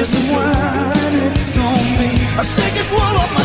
Here's the one. it's on me. I shake this world off my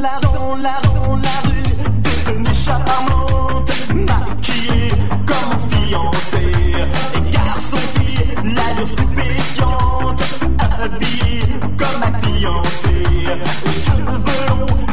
la, dans la, dans la rue, devenue charmante, maquillée comme fiancée. Des garçons, filles, l'allure stupéfiante, habillée comme ma fiancée. Cheveux longs,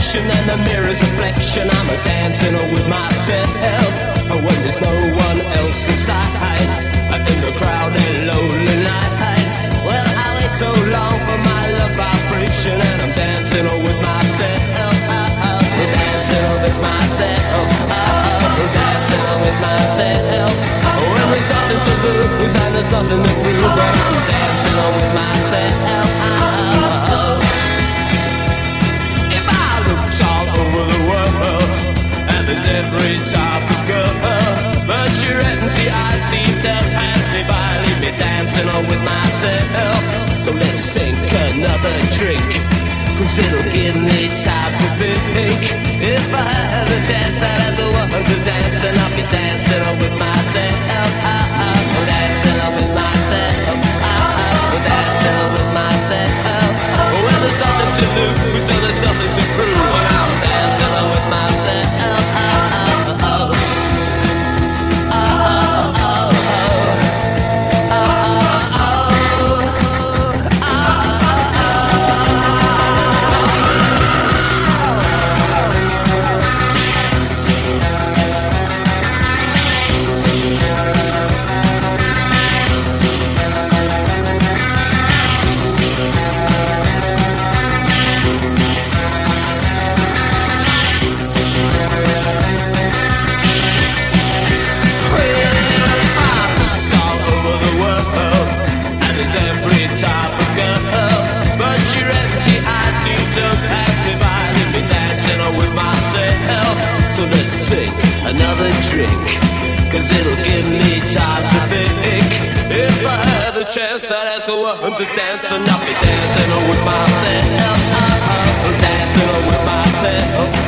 selection and the mirror's reflection, I'm a dancing with myself. When there's no one else inside, in the crowded lonely night. Well, I wait so long for my love vibration, and I'm dancing with myself. Dancing with myself. Dancing with myself. When there's nothing to lose and there's nothing to prove, I'm dancing with myself. Every type of girl, but you're empty, I seem to pass me by, leave me dancing on with myself. So let's sink another drink. Cause it'll give me time to think If I had a chance I'd and I'll be dancing with myself. Dancing with myself. Dancing